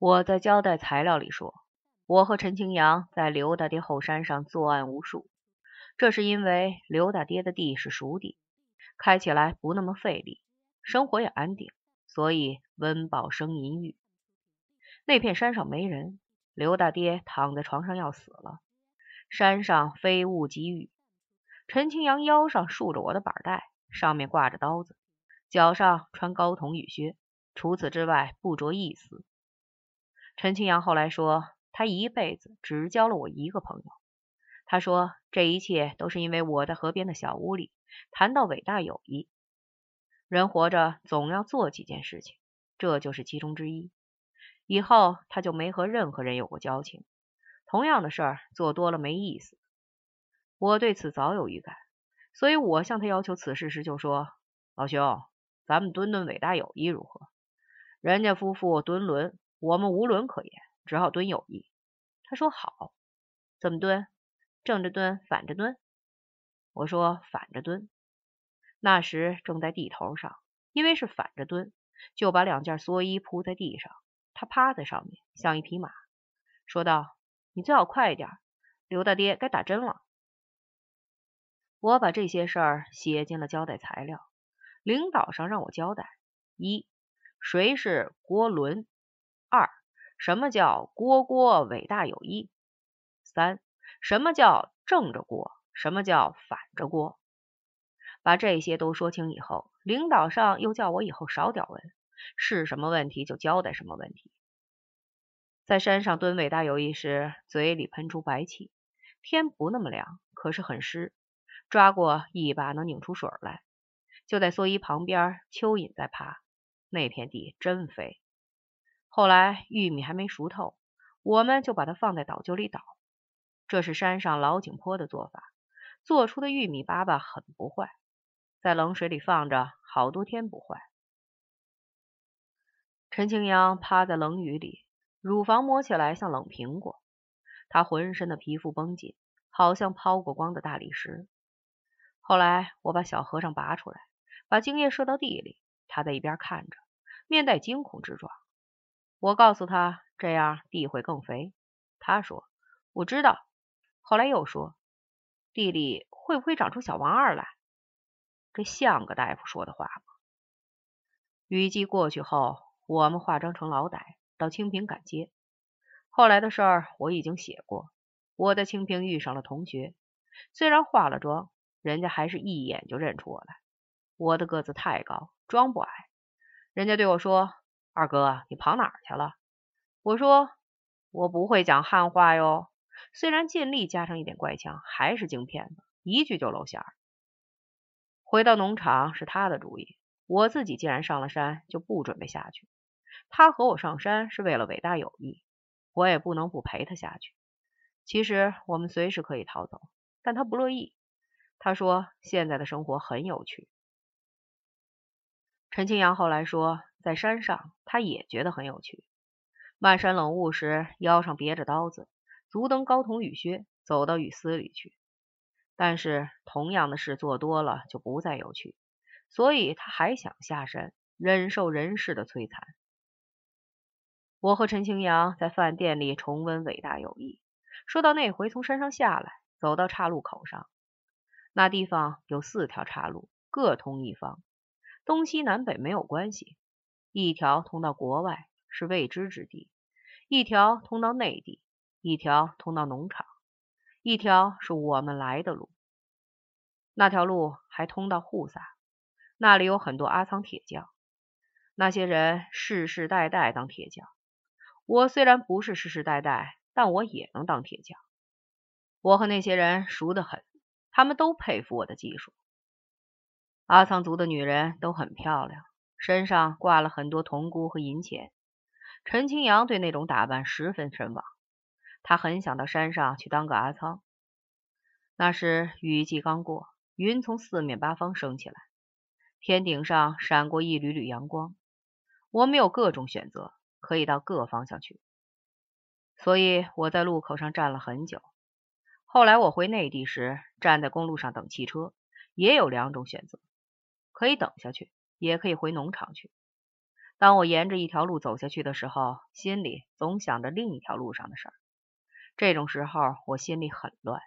我在交代材料里说，我和陈清扬在刘大爹后山上作案无数，这是因为刘大爹的地是熟地，开起来不那么费力，生活也安定，所以温饱生淫欲。那片山上没人，刘大爹躺在床上要死了，山上飞雾积雨，陈清扬腰上束着我的板带，上面挂着刀子，脚上穿高筒雨靴，除此之外不着一丝。陈清扬后来说，他一辈子只交了我一个朋友。他说，这一切都是因为我在河边的小屋里谈到伟大友谊。人活着总要做几件事情，这就是其中之一。以后他就没和任何人有过交情。同样的事儿做多了没意思。我对此早有预感，所以我向他要求此事时就说：“老兄，咱们蹲蹲伟大友谊如何？人家夫妇蹲轮。”我们无伦可言，只好蹲友谊。他说好，怎么蹲？正着蹲，反着蹲？我说反着蹲。那时正在地头上，因为是反着蹲，就把两件蓑衣铺在地上，他趴在上面，像一匹马，说道：“你最好快一点，刘大爹该打针了。”我把这些事儿写进了交代材料，领导上让我交代：一，谁是郭伦？什么叫锅锅伟大友谊？三，什么叫正着锅？什么叫反着锅？把这些都说清以后，领导上又叫我以后少屌问，是什么问题就交代什么问题。在山上蹲伟大友谊时，嘴里喷出白气，天不那么凉，可是很湿，抓过一把能拧出水来。就在蓑衣旁边，蚯蚓在爬，那片地真肥。后来玉米还没熟透，我们就把它放在倒臼里捣。这是山上老井坡的做法，做出的玉米粑粑很不坏，在冷水里放着好多天不坏。陈清扬趴在冷雨里，乳房摸起来像冷苹果，他浑身的皮肤绷紧，好像抛过光的大理石。后来我把小和尚拔出来，把精液射到地里，他在一边看着，面带惊恐之状。我告诉他，这样地会更肥。他说：“我知道。”后来又说：“地里会不会长出小王二来？”这像个大夫说的话吗？雨季过去后，我们化妆成老歹到清平赶街。后来的事儿我已经写过。我在清平遇上了同学，虽然化了妆，人家还是一眼就认出我来。我的个子太高，装不矮。人家对我说。二哥，你跑哪儿去了？我说我不会讲汉话哟，虽然尽力加上一点怪腔，还是京片子，一句就露馅儿。回到农场是他的主意，我自己既然上了山，就不准备下去。他和我上山是为了伟大友谊，我也不能不陪他下去。其实我们随时可以逃走，但他不乐意。他说现在的生活很有趣。陈清扬后来说。在山上，他也觉得很有趣。漫山冷雾时，腰上别着刀子，足蹬高筒雨靴，走到雨丝里去。但是，同样的事做多了，就不再有趣。所以，他还想下山，忍受人世的摧残。我和陈清扬在饭店里重温伟大友谊，说到那回从山上下来，走到岔路口上，那地方有四条岔路，各通一方，东西南北没有关系。一条通到国外是未知之地，一条通到内地，一条通到农场，一条是我们来的路。那条路还通到户撒，那里有很多阿仓铁匠，那些人世世代代当铁匠。我虽然不是世世代代，但我也能当铁匠。我和那些人熟得很，他们都佩服我的技术。阿仓族的女人都很漂亮。身上挂了很多铜箍和银钱，陈清扬对那种打扮十分神往，他很想到山上去当个阿仓。那时雨季刚过，云从四面八方升起来，天顶上闪过一缕缕阳光。我们有各种选择，可以到各方向去，所以我在路口上站了很久。后来我回内地时，站在公路上等汽车，也有两种选择，可以等下去。也可以回农场去。当我沿着一条路走下去的时候，心里总想着另一条路上的事儿。这种时候，我心里很乱。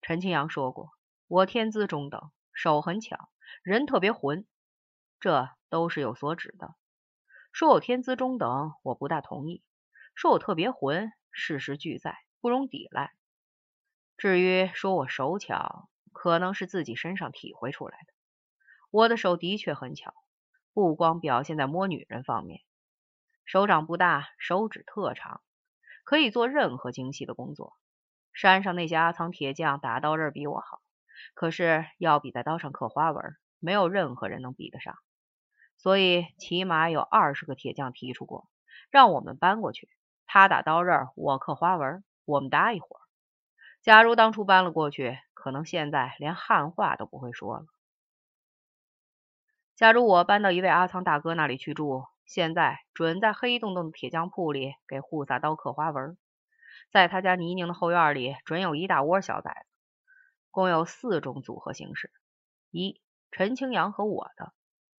陈清扬说过，我天资中等，手很巧，人特别浑，这都是有所指的。说我天资中等，我不大同意；说我特别浑，事实俱在，不容抵赖。至于说我手巧，可能是自己身上体会出来的。我的手的确很巧。不光表现在摸女人方面，手掌不大，手指特长，可以做任何精细的工作。山上那些阿藏铁匠打刀刃比我好，可是要比在刀上刻花纹，没有任何人能比得上。所以起码有二十个铁匠提出过，让我们搬过去，他打刀刃，我刻花纹，我们搭一伙。假如当初搬了过去，可能现在连汉话都不会说了。假如我搬到一位阿仓大哥那里去住，现在准在黑洞洞的铁匠铺里给护萨刀刻花纹，在他家泥泞的后院里准有一大窝小崽子，共有四种组合形式：一、陈清扬和我的；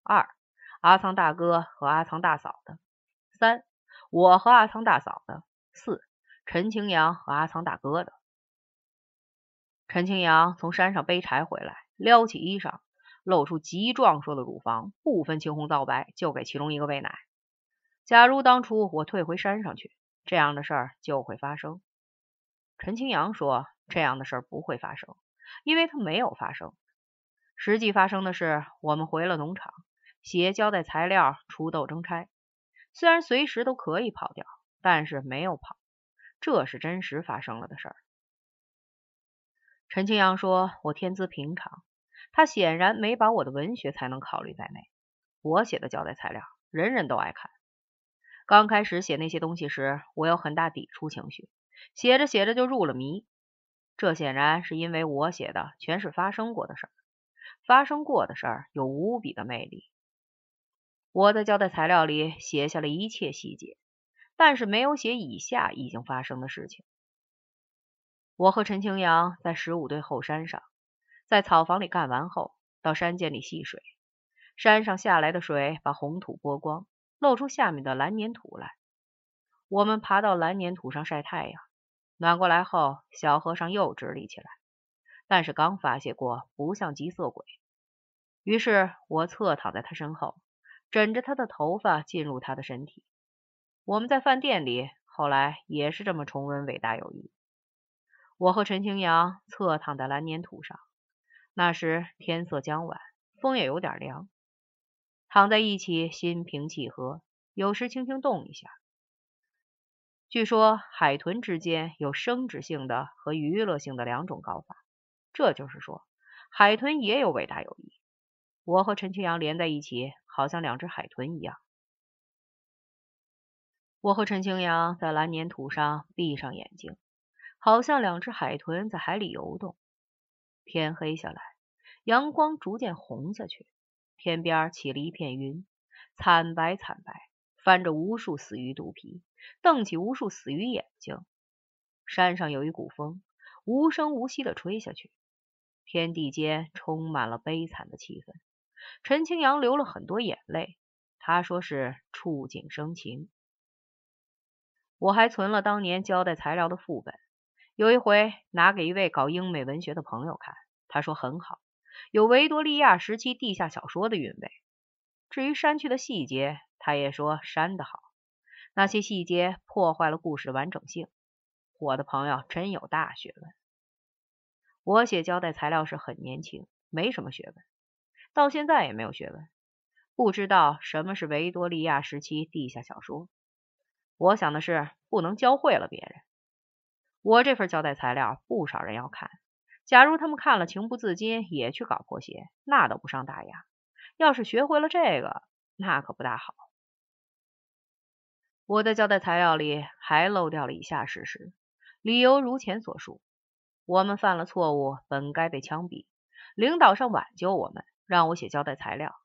二、阿仓大哥和阿仓大嫂的；三、我和阿仓大嫂的；四、陈清扬和阿仓大哥的。陈清扬从山上背柴回来，撩起衣裳。露出极壮硕的乳房，不分青红皂白，就给其中一个喂奶。假如当初我退回山上去，这样的事儿就会发生。陈清扬说，这样的事儿不会发生，因为他没有发生。实际发生的是，我们回了农场，写交代材料，出斗争差。虽然随时都可以跑掉，但是没有跑，这是真实发生了的事儿。陈清扬说，我天资平常。他显然没把我的文学才能考虑在内。我写的交代材料，人人都爱看。刚开始写那些东西时，我有很大抵触情绪，写着写着就入了迷。这显然是因为我写的全是发生过的事儿，发生过的事儿有无比的魅力。我的交代材料里写下了一切细节，但是没有写以下已经发生的事情。我和陈清扬在十五队后山上。在草房里干完后，到山涧里戏水。山上下来的水把红土剥光，露出下面的蓝粘土来。我们爬到蓝粘土上晒太阳。暖过来后，小和尚又直立起来，但是刚发泄过，不像急色鬼。于是我侧躺在他身后，枕着他的头发进入他的身体。我们在饭店里后来也是这么重温伟大友谊。我和陈清扬侧躺在蓝粘土上。那时天色将晚，风也有点凉，躺在一起心平气和，有时轻轻动一下。据说海豚之间有生殖性的和娱乐性的两种搞法，这就是说海豚也有伟大友谊。我和陈清扬连在一起，好像两只海豚一样。我和陈清扬在蓝粘土上闭上眼睛，好像两只海豚在海里游动。天黑下来，阳光逐渐红下去，天边起了一片云，惨白惨白，翻着无数死鱼肚皮，瞪起无数死鱼眼睛。山上有一股风，无声无息的吹下去，天地间充满了悲惨的气氛。陈清扬流了很多眼泪，他说是触景生情。我还存了当年交代材料的副本。有一回拿给一位搞英美文学的朋友看，他说很好，有维多利亚时期地下小说的韵味。至于删去的细节，他也说删得好，那些细节破坏了故事完整性。我的朋友真有大学问。我写交代材料时很年轻，没什么学问，到现在也没有学问，不知道什么是维多利亚时期地下小说。我想的是不能教会了别人。我这份交代材料不少人要看，假如他们看了情不自禁也去搞破鞋，那都不伤大雅。要是学会了这个，那可不大好。我的交代材料里还漏掉了以下事实，理由如前所述：我们犯了错误，本该被枪毙。领导上挽救我们，让我写交代材料，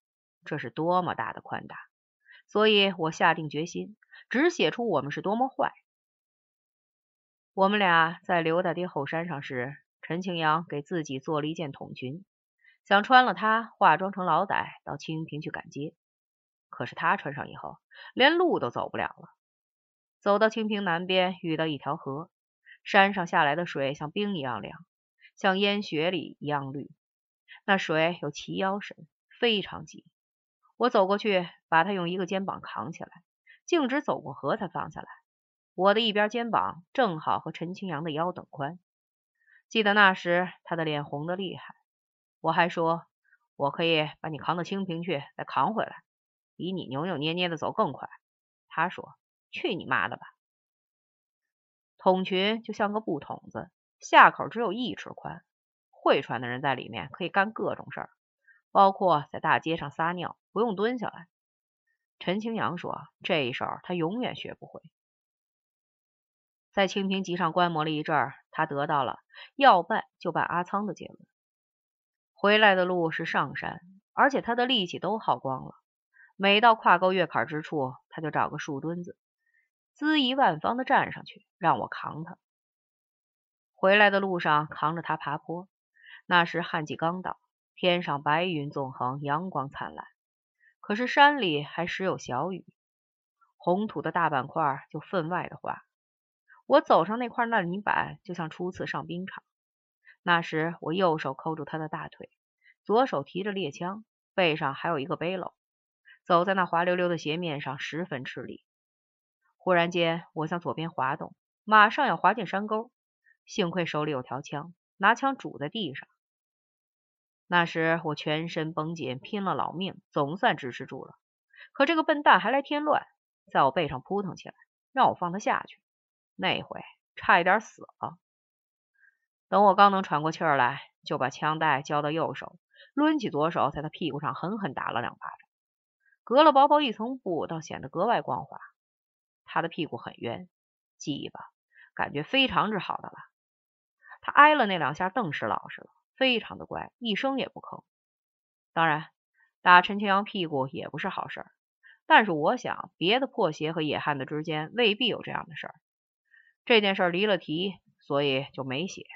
这是多么大的宽大！所以我下定决心，只写出我们是多么坏。我们俩在刘大爹后山上时，陈清扬给自己做了一件筒裙，想穿了它化妆成老歹到清平去赶街。可是他穿上以后，连路都走不了了。走到清平南边，遇到一条河，山上下来的水像冰一样凉，像烟雪里一样绿。那水有齐腰深，非常急。我走过去，把他用一个肩膀扛起来，径直走过河才放下来。我的一边肩膀正好和陈清扬的腰等宽。记得那时他的脸红的厉害，我还说我可以把你扛到清平去，再扛回来，比你扭扭捏捏的走更快。他说。去你妈的吧！筒裙就像个布筒子，下口只有一尺宽，会穿的人在里面可以干各种事儿，包括在大街上撒尿，不用蹲下来。陈清扬说：“这一手他永远学不会。”在清平集上观摩了一阵儿，他得到了要办就办阿仓的结论。回来的路是上山，而且他的力气都耗光了，每到跨沟越坎之处，他就找个树墩子。恣意万方的站上去，让我扛他。回来的路上扛着他爬坡，那时旱季刚到，天上白云纵横，阳光灿烂。可是山里还时有小雨，红土的大板块就分外的滑。我走上那块烂泥板，就像初次上冰场。那时我右手扣住他的大腿，左手提着猎枪，背上还有一个背篓，走在那滑溜溜的斜面上，十分吃力。忽然间，我向左边滑动，马上要滑进山沟。幸亏手里有条枪，拿枪拄在地上。那时我全身绷紧，拼了老命，总算支持住了。可这个笨蛋还来添乱，在我背上扑腾起来，让我放他下去。那回差一点死了。等我刚能喘过气儿来，就把枪带交到右手，抡起左手，在他屁股上狠狠打了两巴掌。隔了薄薄一层布，倒显得格外光滑。他的屁股很圆，鸡巴感觉非常之好的了。他挨了那两下，顿时老实了，非常的乖，一声也不吭。当然，打陈清扬屁股也不是好事，但是我想，别的破鞋和野汉子之间未必有这样的事儿。这件事离了题，所以就没写。